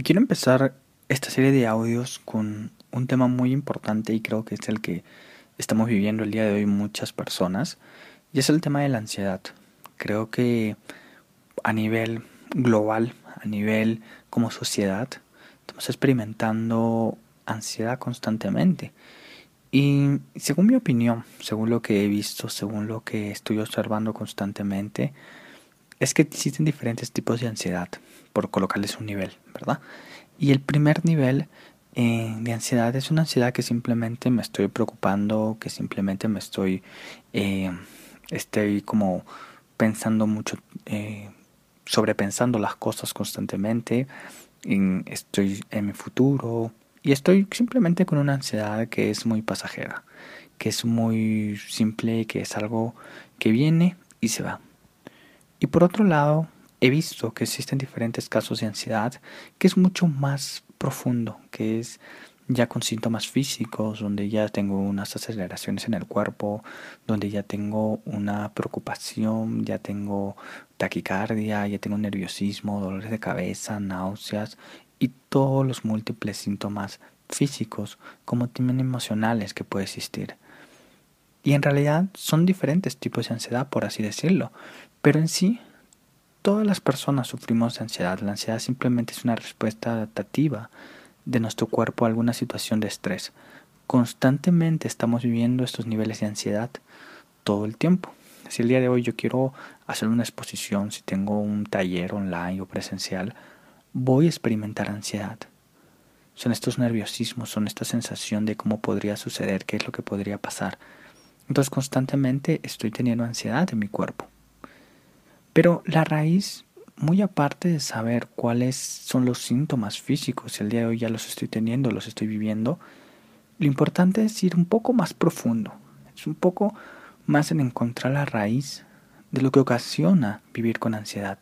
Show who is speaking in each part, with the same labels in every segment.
Speaker 1: Y quiero empezar esta serie de audios con un tema muy importante y creo que es el que estamos viviendo el día de hoy muchas personas, y es el tema de la ansiedad. Creo que a nivel global, a nivel como sociedad, estamos experimentando ansiedad constantemente. Y según mi opinión, según lo que he visto, según lo que estoy observando constantemente, es que existen diferentes tipos de ansiedad, por colocarles un nivel, ¿verdad? Y el primer nivel eh, de ansiedad es una ansiedad que simplemente me estoy preocupando, que simplemente me estoy, eh, estoy como pensando mucho, eh, sobrepensando las cosas constantemente, estoy en mi futuro y estoy simplemente con una ansiedad que es muy pasajera, que es muy simple, que es algo que viene y se va. Y por otro lado, he visto que existen diferentes casos de ansiedad que es mucho más profundo, que es ya con síntomas físicos, donde ya tengo unas aceleraciones en el cuerpo, donde ya tengo una preocupación, ya tengo taquicardia, ya tengo nerviosismo, dolores de cabeza, náuseas y todos los múltiples síntomas físicos como también emocionales que puede existir. Y en realidad son diferentes tipos de ansiedad, por así decirlo, pero en sí todas las personas sufrimos de ansiedad. La ansiedad simplemente es una respuesta adaptativa de nuestro cuerpo a alguna situación de estrés. Constantemente estamos viviendo estos niveles de ansiedad todo el tiempo. Si el día de hoy yo quiero hacer una exposición, si tengo un taller online o presencial, voy a experimentar ansiedad. Son estos nerviosismos, son esta sensación de cómo podría suceder, qué es lo que podría pasar. Entonces constantemente estoy teniendo ansiedad en mi cuerpo. Pero la raíz, muy aparte de saber cuáles son los síntomas físicos, el día de hoy ya los estoy teniendo, los estoy viviendo, lo importante es ir un poco más profundo, es un poco más en encontrar la raíz de lo que ocasiona vivir con ansiedad.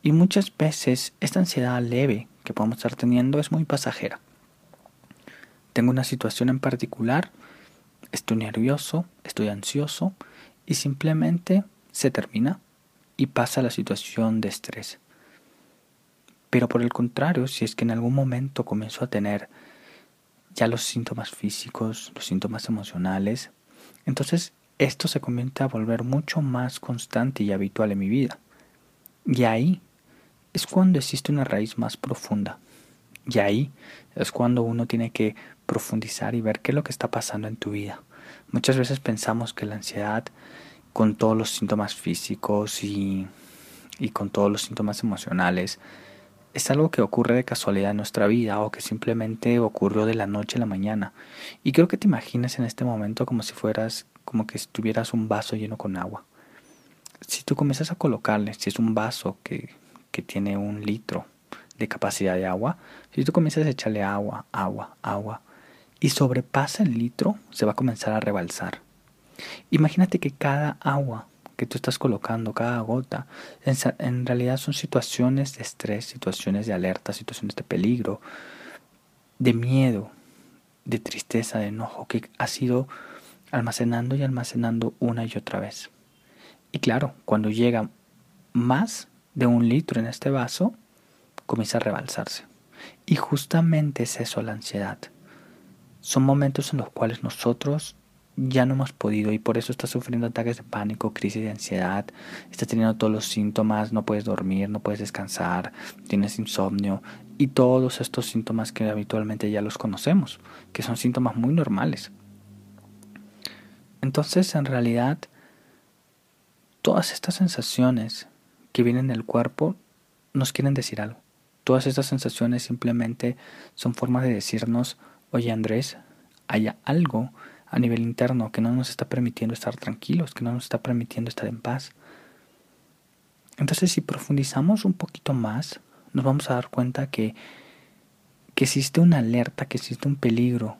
Speaker 1: Y muchas veces esta ansiedad leve que podemos estar teniendo es muy pasajera. Tengo una situación en particular, estoy nervioso, estoy ansioso y simplemente se termina y pasa la situación de estrés. Pero por el contrario, si es que en algún momento comienzo a tener ya los síntomas físicos, los síntomas emocionales, entonces esto se comienza a volver mucho más constante y habitual en mi vida. Y ahí es cuando existe una raíz más profunda. Y ahí es cuando uno tiene que profundizar y ver qué es lo que está pasando en tu vida. Muchas veces pensamos que la ansiedad con todos los síntomas físicos y, con todos los síntomas emocionales, es algo que ocurre de casualidad en nuestra vida o que simplemente ocurrió de la noche a la mañana. Y creo que te imagines en este momento como si fueras, como que estuvieras un vaso lleno con agua. Si tú comienzas a colocarle, si es un vaso que, que tiene un litro de capacidad de agua, si tú comienzas a echarle agua, agua, agua, y sobrepasa el litro, se va a comenzar a rebalsar. Imagínate que cada agua que tú estás colocando, cada gota, en, realidad son situaciones de estrés, situaciones de alerta, situaciones de peligro, de miedo, de tristeza, de enojo, que ha sido almacenando y almacenando una y otra vez. Y claro, cuando llega más de un litro en este vaso, comienza a rebalsarse. Y justamente es eso la ansiedad. Son momentos en los cuales nosotros ya no hemos podido y por eso estás sufriendo ataques de pánico, crisis de ansiedad, estás teniendo todos los síntomas, no puedes dormir, no puedes descansar, tienes insomnio y todos estos síntomas que habitualmente ya los conocemos, que son síntomas muy normales. Entonces, en realidad, todas estas sensaciones que vienen del cuerpo nos quieren decir algo. Todas estas sensaciones simplemente son formas de decirnos, oye Andrés, hay algo a nivel interno que no nos está permitiendo estar tranquilos, que no nos está permitiendo estar en paz. Entonces si profundizamos un poquito más, nos vamos a dar cuenta que, que existe una alerta, que existe un peligro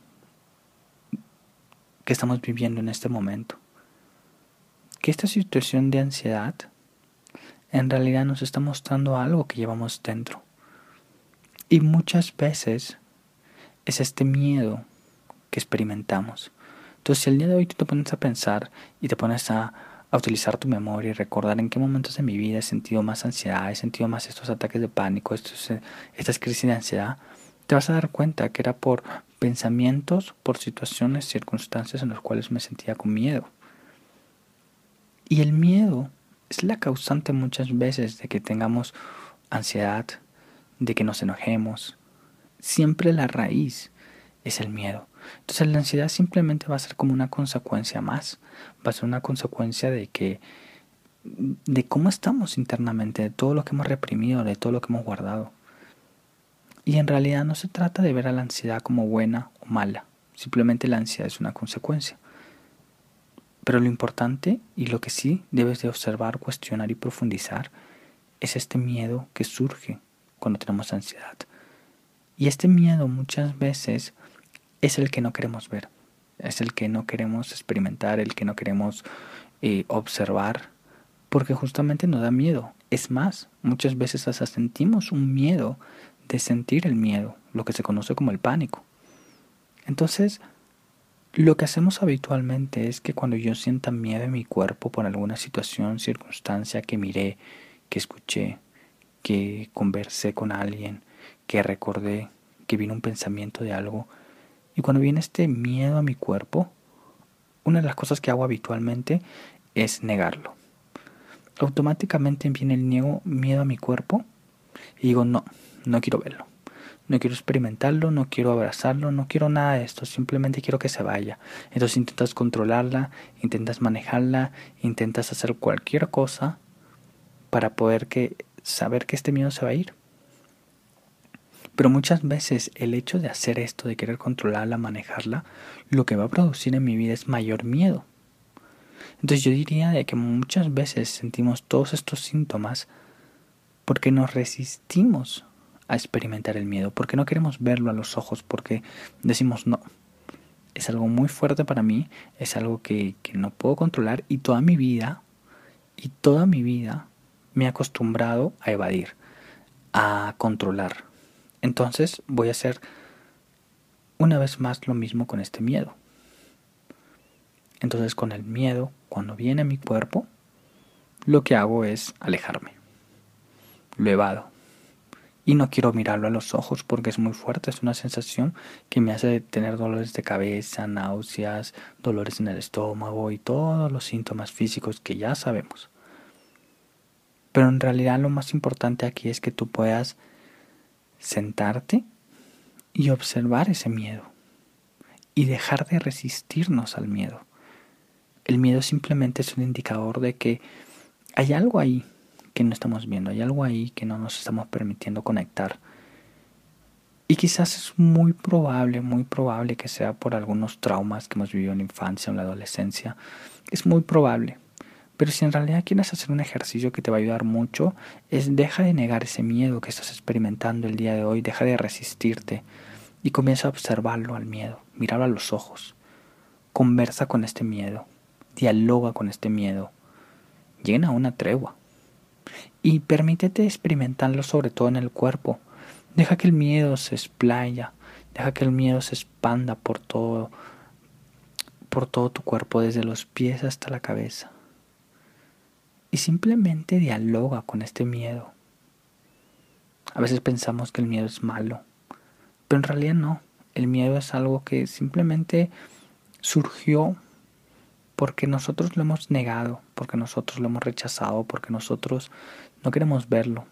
Speaker 1: que estamos viviendo en este momento. Que esta situación de ansiedad en realidad nos está mostrando algo que llevamos dentro. Y muchas veces es este miedo que experimentamos entonces, si el día de hoy tú te pones a pensar y te pones a, a utilizar tu memoria y recordar en qué momentos de mi vida he sentido más ansiedad, he sentido más estos ataques de pánico, estos, eh, estas crisis de ansiedad, te vas a dar cuenta que era por pensamientos, por situaciones, circunstancias en las cuales me sentía con miedo. Y el miedo es la causante muchas veces de que tengamos ansiedad, de que nos enojemos. Siempre la raíz es el miedo. Entonces la ansiedad simplemente va a ser como una consecuencia más, va a ser una consecuencia de que de cómo estamos internamente, de todo lo que hemos reprimido, de todo lo que hemos guardado. Y en realidad no se trata de ver a la ansiedad como buena o mala, simplemente la ansiedad es una consecuencia. Pero lo importante y lo que sí debes de observar, cuestionar y profundizar es este miedo que surge cuando tenemos ansiedad. Y este miedo muchas veces es el que no queremos ver, es el que no queremos experimentar, el que no queremos eh, observar, porque justamente nos da miedo. Es más, muchas veces hasta sentimos un miedo de sentir el miedo, lo que se conoce como el pánico. Entonces, lo que hacemos habitualmente es que cuando yo sienta miedo en mi cuerpo por alguna situación, circunstancia que miré, que escuché, que conversé con alguien, que recordé, que vino un pensamiento de algo, y cuando viene este miedo a mi cuerpo, una de las cosas que hago habitualmente es negarlo. Automáticamente viene el miedo a mi cuerpo y digo, no, no quiero verlo. No quiero experimentarlo, no quiero abrazarlo, no quiero nada de esto, simplemente quiero que se vaya. Entonces intentas controlarla, intentas manejarla, intentas hacer cualquier cosa para poder que, saber que este miedo se va a ir. Pero muchas veces el hecho de hacer esto, de querer controlarla, manejarla, lo que va a producir en mi vida es mayor miedo. Entonces yo diría de que muchas veces sentimos todos estos síntomas porque nos resistimos a experimentar el miedo, porque no queremos verlo a los ojos, porque decimos no. Es algo muy fuerte para mí, es algo que, que no puedo controlar y toda mi vida, y toda mi vida me he acostumbrado a evadir, a controlar, entonces voy a hacer una vez más lo mismo con este miedo. Entonces con el miedo, cuando viene a mi cuerpo, lo que hago es alejarme. Lo evado. Y no quiero mirarlo a los ojos porque es muy fuerte, es una sensación que me hace tener dolores de cabeza, náuseas, dolores en el estómago y todos los síntomas físicos que ya sabemos. Pero en realidad lo más importante aquí es que tú puedas sentarte y observar ese miedo y dejar de resistirnos al miedo. El miedo simplemente es un indicador de que hay algo ahí que no estamos viendo, hay algo ahí que no nos estamos permitiendo conectar. Y quizás es muy probable, muy probable que sea por algunos traumas que hemos vivido en la infancia o en la adolescencia. Es muy probable. Pero si en realidad quieres hacer un ejercicio que te va a ayudar mucho, es deja de negar ese miedo que estás experimentando el día de hoy, deja de resistirte y comienza a observarlo al miedo, míralo a los ojos, conversa con este miedo, dialoga con este miedo, llena una tregua. Y permítete experimentarlo sobre todo en el cuerpo. Deja que el miedo se explaya, deja que el miedo se expanda por todo por todo tu cuerpo desde los pies hasta la cabeza y simplemente dialoga con este miedo. A veces pensamos que el miedo es malo, pero en realidad no. El miedo es algo que simplemente surgió porque nosotros lo hemos negado, porque nosotros lo hemos rechazado, porque nosotros no queremos verlo.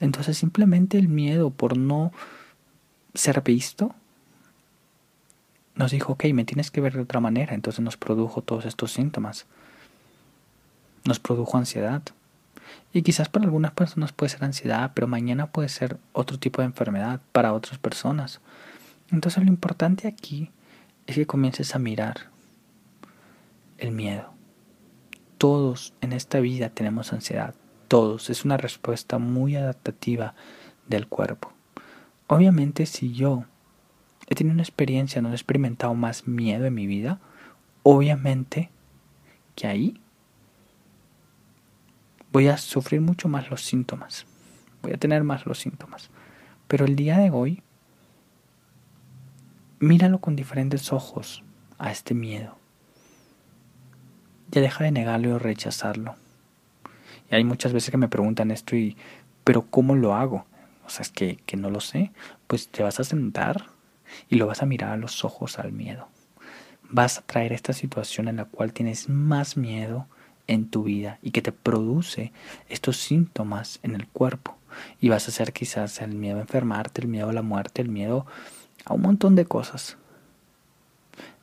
Speaker 1: Entonces simplemente el miedo por no ser visto nos dijo, ok, me tienes que ver de otra manera, entonces nos produjo todos estos síntomas nos produjo ansiedad. Y quizás para algunas personas puede ser ansiedad, pero mañana puede ser otro tipo de enfermedad para otras personas. Entonces lo importante aquí es que comiences a mirar el miedo. Todos en esta vida tenemos ansiedad, todos. Es una respuesta muy adaptativa del cuerpo. Obviamente si yo he tenido una experiencia, no he experimentado más miedo en mi vida, obviamente que ahí voy a sufrir mucho más los síntomas, voy a tener más los síntomas. Pero el día de hoy, míralo con diferentes ojos a este miedo. Ya deja de negarlo o rechazarlo. Y hay muchas veces que me preguntan esto y, pero ¿cómo lo hago? O sea, es que, que no lo sé. Pues te vas a sentar y lo vas a mirar a los ojos al miedo. Vas a traer esta situación en la cual tienes más miedo en tu vida y que te produce estos síntomas en el cuerpo. Y vas a hacer quizás el miedo a enfermarte, el miedo a la muerte, el miedo a un montón de cosas.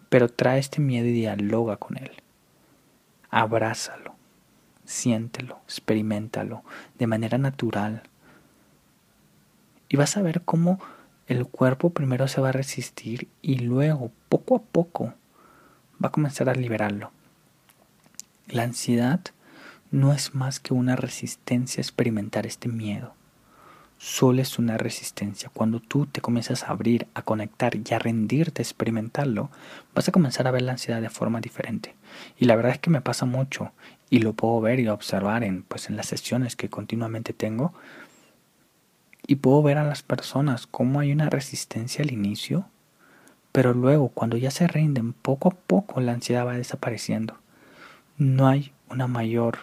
Speaker 1: Pero trae este miedo y dialoga con él. Abrázalo, siéntelo, experimentalo de manera natural. Y vas a ver cómo el cuerpo primero se va a resistir y luego, poco a poco, va a comenzar a liberarlo. La ansiedad no es más que una resistencia a experimentar este miedo solo es una resistencia. Cuando tú te comienzas a abrir, a conectar y a rendirte a experimentarlo, vas a comenzar a ver la ansiedad de forma diferente. Y la verdad es que me pasa mucho y lo puedo ver y observar en, pues, en las sesiones que continuamente tengo. Y puedo ver a las personas cómo hay una resistencia al inicio, pero luego cuando ya se rinden, poco a poco la ansiedad va desapareciendo. No hay una mayor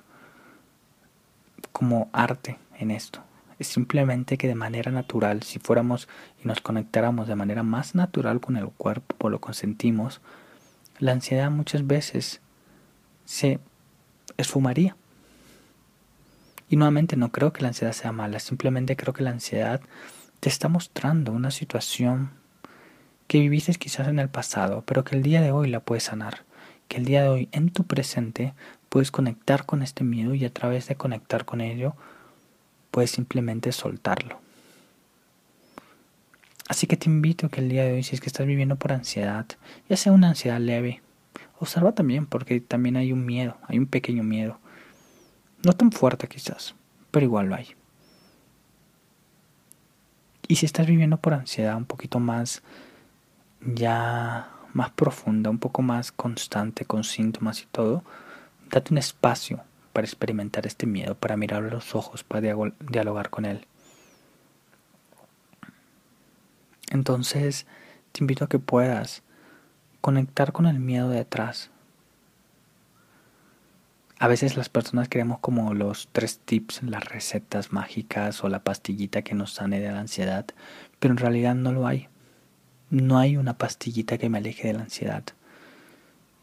Speaker 1: como arte en esto es simplemente que de manera natural, si fuéramos y nos conectáramos de manera más natural con el cuerpo, lo que sentimos, la ansiedad muchas veces se esfumaría. Y nuevamente no creo que la ansiedad sea mala, simplemente creo que la ansiedad te está mostrando una situación que viviste quizás en el pasado, pero que el día de hoy la puedes sanar, que el día de hoy en tu presente puedes conectar con este miedo y a través de conectar con ello puedes simplemente soltarlo. Así que te invito a que el día de hoy, si es que estás viviendo por ansiedad, ya sea una ansiedad leve, observa también, porque también hay un miedo, hay un pequeño miedo. No tan fuerte quizás, pero igual lo hay. Y si estás viviendo por ansiedad un poquito más, ya más profunda, un poco más constante, con síntomas y todo, date un espacio para experimentar este miedo, para mirarlo a los ojos, para dialogar con él. Entonces, te invito a que puedas conectar con el miedo detrás. A veces las personas queremos como los tres tips, las recetas mágicas o la pastillita que nos sane de la ansiedad, pero en realidad no lo hay. No hay una pastillita que me aleje de la ansiedad.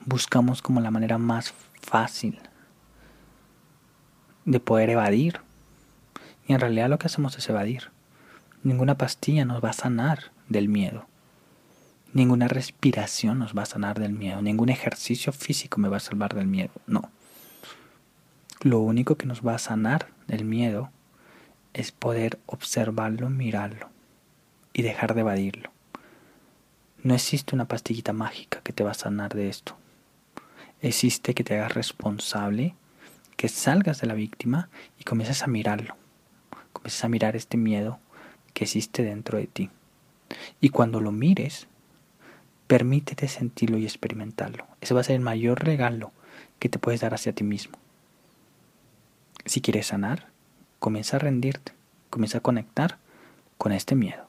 Speaker 1: Buscamos como la manera más fácil, de poder evadir. Y en realidad lo que hacemos es evadir. Ninguna pastilla nos va a sanar del miedo. Ninguna respiración nos va a sanar del miedo. Ningún ejercicio físico me va a salvar del miedo. No. Lo único que nos va a sanar del miedo es poder observarlo, mirarlo y dejar de evadirlo. No existe una pastillita mágica que te va a sanar de esto. Existe que te hagas responsable que salgas de la víctima y comiences a mirarlo. Comiences a mirar este miedo que existe dentro de ti. Y cuando lo mires, permítete sentirlo y experimentarlo. Ese va a ser el mayor regalo que te puedes dar hacia ti mismo. Si quieres sanar, comienza a rendirte, comienza a conectar con este miedo.